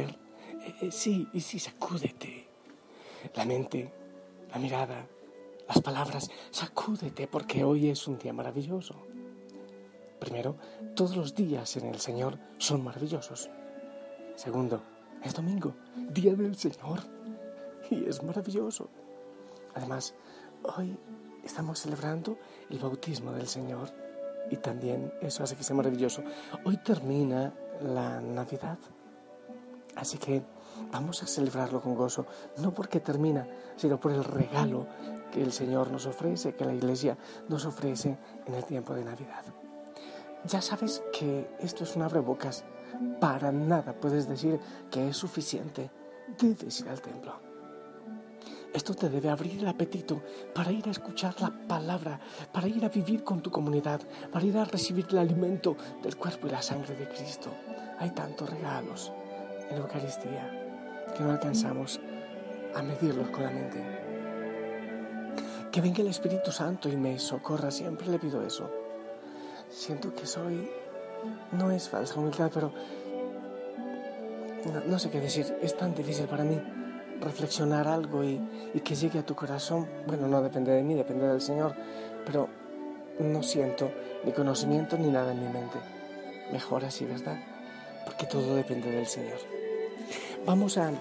Eh, eh, sí, y sí, sacúdete. La mente, la mirada, las palabras, sacúdete porque hoy es un día maravilloso. Primero, todos los días en el Señor son maravillosos. Segundo, es domingo, día del Señor, y es maravilloso. Además, hoy estamos celebrando el bautismo del Señor y también eso hace que sea maravilloso. Hoy termina la Navidad. Así que vamos a celebrarlo con gozo, no porque termina, sino por el regalo que el Señor nos ofrece, que la Iglesia nos ofrece en el tiempo de Navidad. Ya sabes que esto es un abrebocas. Para nada puedes decir que es suficiente. Debes ir al templo. Esto te debe abrir el apetito para ir a escuchar la palabra, para ir a vivir con tu comunidad, para ir a recibir el alimento del cuerpo y la sangre de Cristo. Hay tantos regalos en la Eucaristía que no alcanzamos a medirlos con la mente. Que venga el Espíritu Santo y me socorra, siempre le pido eso. Siento que soy, no es falsa humildad, pero no, no sé qué decir, es tan difícil para mí reflexionar algo y, que llegue a tu corazón, bueno, no depende de mí, depende del Señor, pero no siento ni conocimiento ni nada en mi mente. Mejor así, ¿verdad? Porque todo depende del Señor. Vamos a,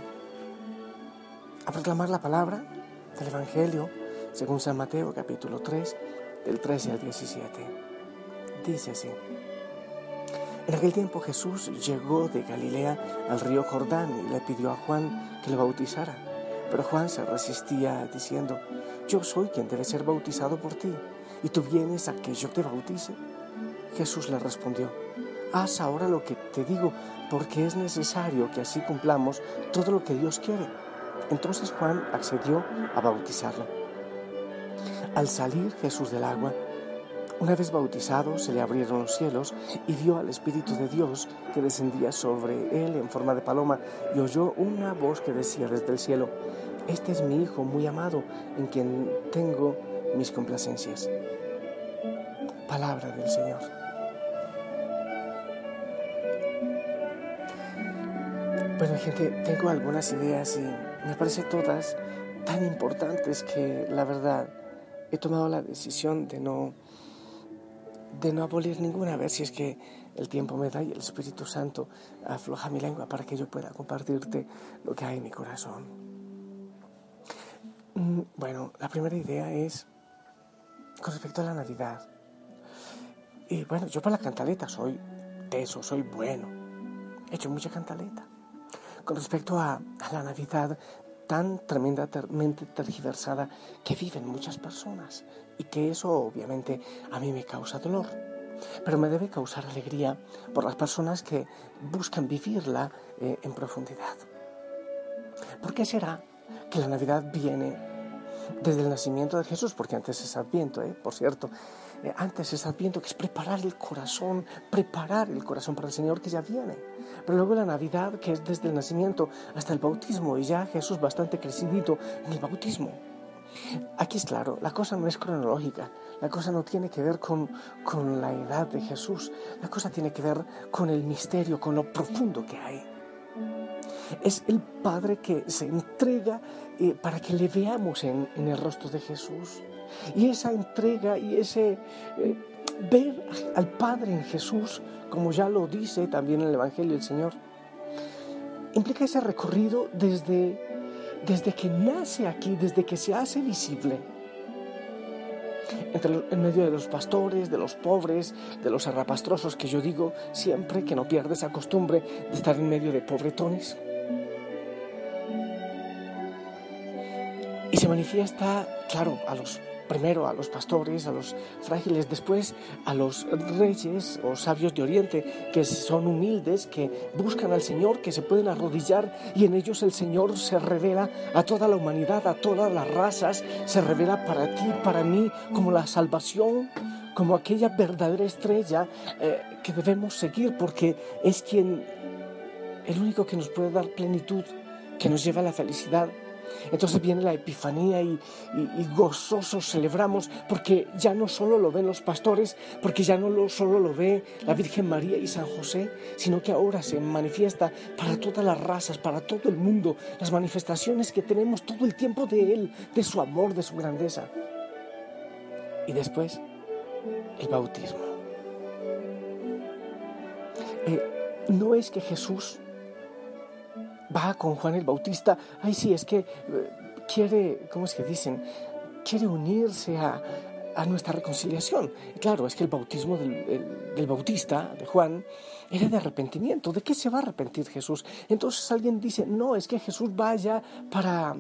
proclamar la palabra del Evangelio según San Mateo capítulo 3, del 13 al 17. Dice así. En aquel tiempo Jesús llegó de Galilea al río Jordán y le pidió a Juan que le bautizara. Pero Juan se resistía diciendo, yo soy quien debe ser bautizado por ti, y tú vienes a que yo te bautice. Jesús le respondió, haz ahora lo que te digo, porque es necesario que así cumplamos todo lo que Dios quiere. Entonces Juan accedió a bautizarlo. Al salir Jesús del agua, una vez bautizado, se le abrieron los cielos y vio al Espíritu de Dios que descendía sobre él en forma de paloma y oyó una voz que decía desde el cielo, Este es mi Hijo muy amado, en quien tengo mis complacencias. Palabra del Señor. Bueno, gente, tengo algunas ideas y me parece todas tan importantes que la verdad he tomado la decisión de no de no abolir ninguna, a ver si es que el tiempo me da y el Espíritu Santo afloja mi lengua para que yo pueda compartirte lo que hay en mi corazón. Mm, bueno, la primera idea es con respecto a la Navidad. Y bueno, yo para la cantaleta soy teso, soy bueno. He hecho mucha cantaleta. Con respecto a, a la Navidad, tan tremendamente tergiversada que viven muchas personas y que eso obviamente a mí me causa dolor. Pero me debe causar alegría por las personas que buscan vivirla eh, en profundidad. ¿Por qué será que la Navidad viene desde el nacimiento de Jesús? Porque antes es Adviento, ¿eh? por cierto. Eh, antes es Adviento, que es preparar el corazón, preparar el corazón para el Señor que ya viene. Pero luego la Navidad, que es desde el nacimiento hasta el bautismo, y ya Jesús bastante crecidito en el bautismo. Aquí es claro, la cosa no es cronológica, la cosa no tiene que ver con, con la edad de Jesús, la cosa tiene que ver con el misterio, con lo profundo que hay. Es el Padre que se entrega eh, para que le veamos en, el rostro de Jesús. Y esa entrega y ese eh, ver al Padre en Jesús, como ya lo dice también el Evangelio el Señor, implica ese recorrido desde desde que nace aquí, desde que se hace visible, entre, en medio de los pastores, de los pobres, de los arrapastrosos, que yo digo siempre que no pierdes esa costumbre de estar en medio de pobretones. Y se manifiesta, claro, a los primero a los pastores, a los frágiles, después a los reyes o sabios de Oriente, que son humildes, que buscan al Señor, que se pueden arrodillar y en ellos el Señor se revela a toda la humanidad, a todas las razas, se revela para ti, para mí, como la salvación, como aquella verdadera estrella eh, que debemos seguir, porque es quien, el único que nos puede dar plenitud, que nos lleva a la felicidad entonces viene la Epifanía y, gozosos celebramos porque ya no solo lo ven los pastores, porque ya no lo, solo lo ve la Virgen María y San José, sino que ahora se manifiesta para todas las razas, para todo el mundo, las manifestaciones que tenemos todo el tiempo de Él, de su amor, de su grandeza. Y después, el bautismo. Eh, no es que Jesús va con Juan el Bautista, ay sí, es que eh, quiere, ¿cómo es que dicen? Quiere unirse a, nuestra reconciliación. claro, es que el bautismo del, del, Bautista, de Juan, era de arrepentimiento. ¿De qué se va a arrepentir Jesús? Entonces alguien dice, no, es que Jesús vaya para,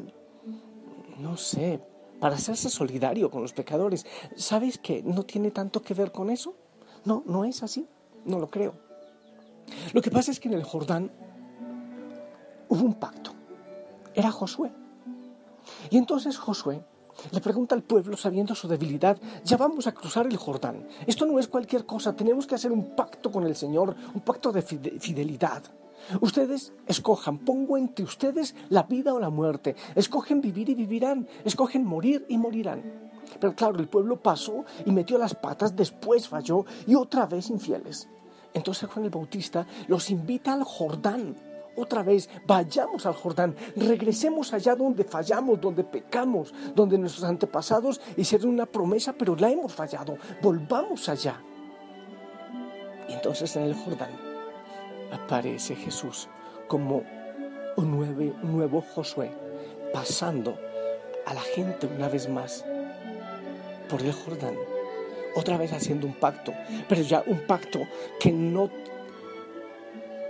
no sé, para hacerse solidario con los pecadores. ¿Sabes que no tiene tanto que ver con eso? No, no es así, no lo creo. Lo que pasa es que en el Jordán hubo un pacto. Era Josué. Y entonces Josué le pregunta al pueblo, sabiendo su debilidad, ya vamos a cruzar el Jordán. Esto no es cualquier cosa, tenemos que hacer un pacto con el Señor, un pacto de fidelidad. Ustedes escojan, pongo entre ustedes la vida o la muerte. Escogen vivir y vivirán, escogen morir y morirán. Pero claro, el pueblo pasó y metió las patas, después falló y otra vez infieles. Entonces Juan el Bautista los invita al Jordán otra vez, vayamos al Jordán, regresemos allá donde fallamos, donde pecamos, donde nuestros antepasados hicieron una promesa, pero la hemos fallado. Volvamos allá. Y entonces en el Jordán aparece Jesús como un nuevo, nuevo Josué, pasando a la gente una vez más por el Jordán, otra vez haciendo un pacto, pero ya un pacto que no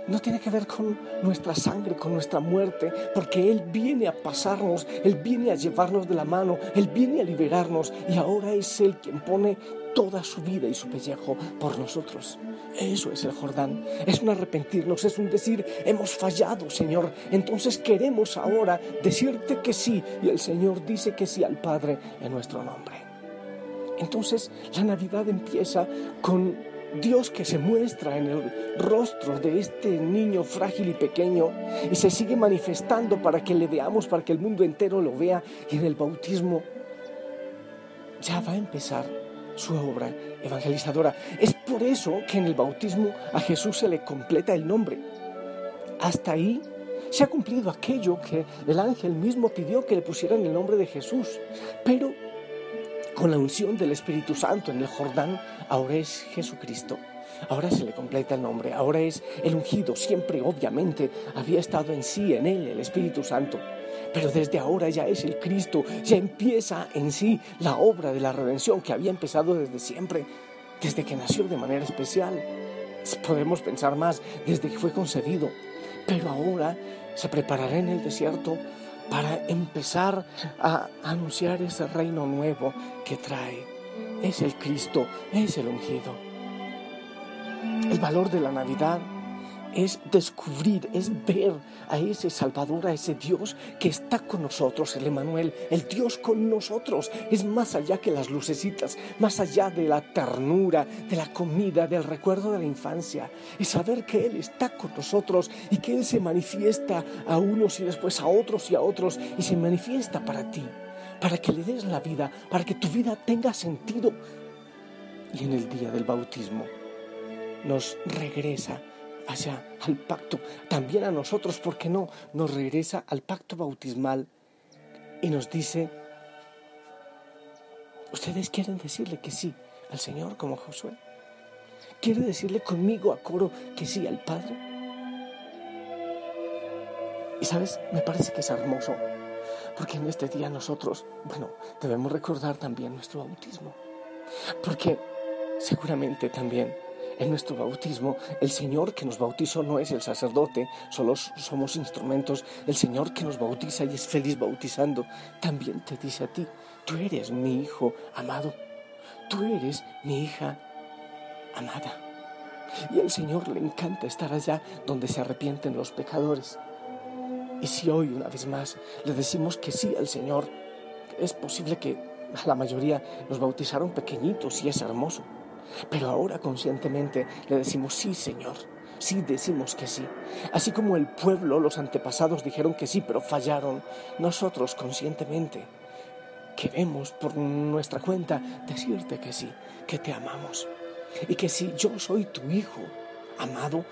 no tiene que ver con nuestra sangre, con nuestra muerte, porque Él viene a pasarnos, Él viene a llevarnos de la mano, Él viene a liberarnos y ahora es Él quien pone toda su vida y su pellejo por nosotros. Eso es el Jordán, es un arrepentirnos, es un decir, hemos fallado, Señor, entonces queremos ahora decirte que sí y el Señor dice que sí al Padre en nuestro nombre. Entonces la Navidad empieza con Dios que se muestra en el rostro de este niño frágil y pequeño y se sigue manifestando para que le veamos, para que el mundo entero lo vea y en el bautismo ya va a empezar su obra evangelizadora. Es por eso que en el bautismo a Jesús se le completa el nombre. Hasta ahí se ha cumplido aquello que el ángel mismo pidió que le pusieran el nombre de Jesús. Pero con la unción del Espíritu Santo en el Jordán, ahora es Jesucristo. Ahora se le completa el nombre, ahora es el ungido, siempre obviamente había estado en sí, en él, el Espíritu Santo. Pero desde ahora ya es el Cristo, ya empieza en sí la obra de la redención que había empezado desde siempre, desde que nació de manera especial. Podemos pensar más, desde que fue concebido. Pero ahora se preparará en el desierto para empezar a anunciar ese reino nuevo que trae. Es el Cristo, es el ungido. El valor de la Navidad es descubrir, es ver a ese Salvador, a ese Dios que está con nosotros, el Emanuel, el Dios con nosotros. Es más allá que las lucecitas, más allá de la ternura, de la comida, del recuerdo de la infancia. Es saber que Él está con nosotros y que Él se manifiesta a unos y después a otros y a otros y se manifiesta para ti, para que le des la vida, para que tu vida tenga sentido. Y en el día del bautismo nos regresa hacia al pacto, también a nosotros, ¿por qué no? Nos regresa al pacto bautismal y nos dice, ¿ustedes quieren decirle que sí al Señor como Josué? ¿Quiere decirle conmigo a coro que sí al Padre? Y sabes, me parece que es hermoso, porque en este día nosotros, bueno, debemos recordar también nuestro bautismo. Porque seguramente también en nuestro bautismo, el Señor que nos bautizó no es el sacerdote, solo somos instrumentos. El Señor que nos bautiza y es feliz bautizando, también te dice a ti, tú eres mi hijo amado, tú eres mi hija amada. Y al Señor le encanta estar allá donde se arrepienten los pecadores. Y si hoy, una vez más, le decimos que sí al Señor, es posible que la mayoría nos bautizaron pequeñitos y es hermoso. Pero ahora conscientemente le decimos sí, Señor. Sí, decimos que sí. Así como el pueblo, los antepasados dijeron que sí, pero fallaron, nosotros conscientemente queremos por nuestra cuenta decirte que sí, que te amamos. Y que si yo soy tu hijo amado,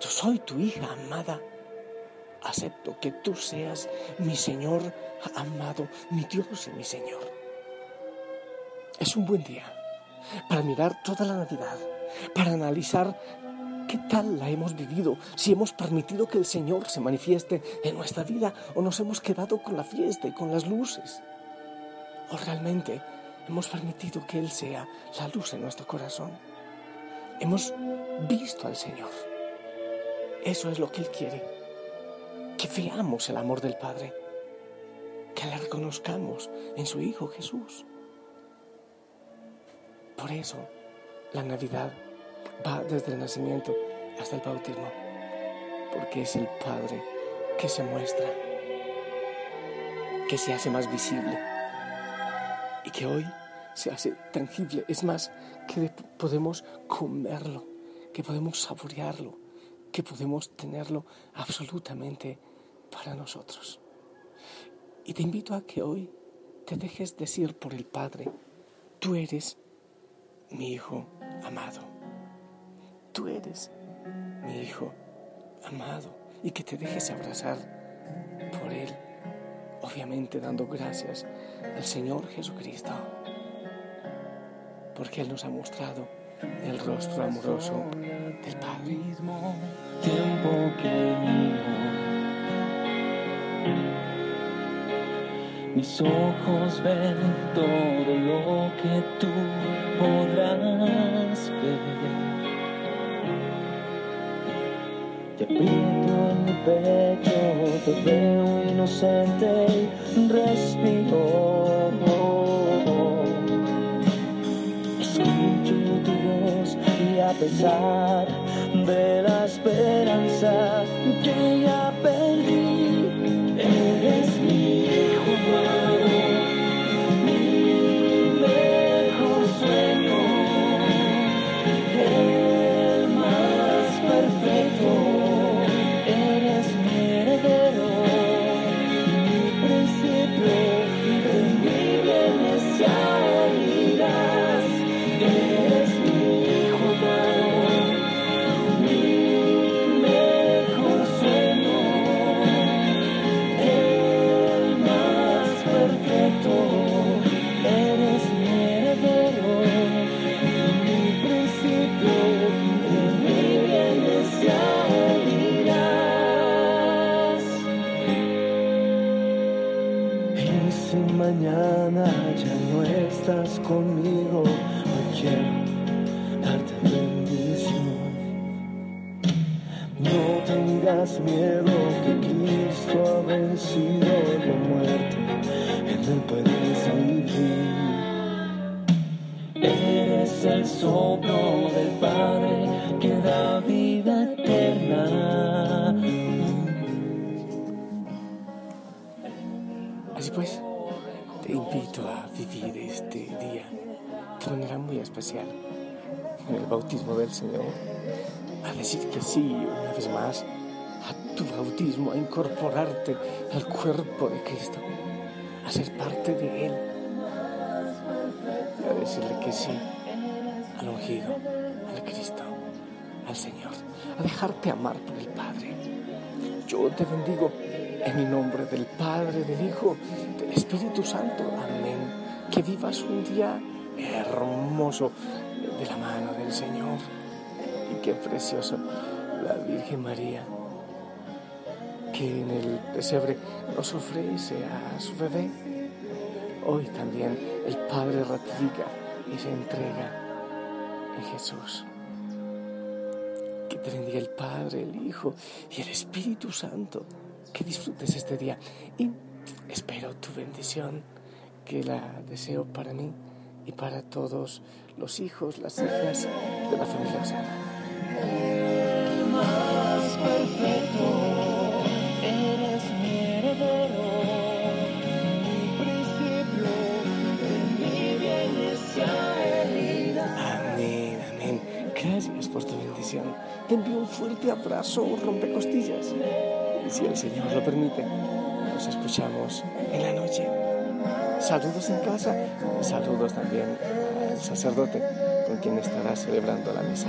yo soy tu hija amada, acepto que tú seas mi Señor amado, mi Dios y mi Señor. Es un buen día para mirar toda la Navidad, para analizar qué tal la hemos vivido, si hemos permitido que el Señor se manifieste en nuestra vida o nos hemos quedado con la fiesta y con las luces, o realmente hemos permitido que Él sea la luz en nuestro corazón. Hemos visto al Señor. Eso es lo que Él quiere, que veamos el amor del Padre, que le reconozcamos en su Hijo Jesús. Por eso la Navidad va desde el nacimiento hasta el bautismo, porque es el Padre que se muestra, que se hace más visible y que hoy se hace tangible. Es más, que podemos comerlo, que podemos saborearlo, que podemos tenerlo absolutamente para nosotros. Y te invito a que hoy te dejes decir por el Padre, tú eres mi hijo amado. Tú eres mi hijo amado y que te dejes abrazar por Él, obviamente dando gracias al Señor Jesucristo, porque Él nos ha mostrado el rostro amoroso del Padre. Tiempo mis ojos ven todo lo que tú Te aprieto en mi pecho, te veo inocente respiro. Escucho tu voz y a pesar de la esperanza bautismo del Señor, a decir que sí una vez más a tu bautismo, a incorporarte al cuerpo de Cristo, a ser parte de Él, a decirle que sí al ungido, al Cristo, al Señor, a dejarte amar por el Padre. Yo te bendigo en el nombre del Padre, del Hijo, del Espíritu Santo. Amén. Que vivas un día hermoso de la mano del Señor. Y qué precioso la Virgen María, que en el pesebre nos ofrece a su bebé. Hoy también el Padre ratifica y se entrega en Jesús. Que te bendiga el Padre, el Hijo y el Espíritu Santo. Que disfrutes este día y espero tu bendición, que la deseo para mí y para todos los hijos, las hijas de la familia Osana. Gracias por tu bendición. Te envío un fuerte abrazo, rompecostillas. Y si el Señor lo permite, nos escuchamos en la noche. Saludos en casa, saludos también al sacerdote con quien estará celebrando la misa.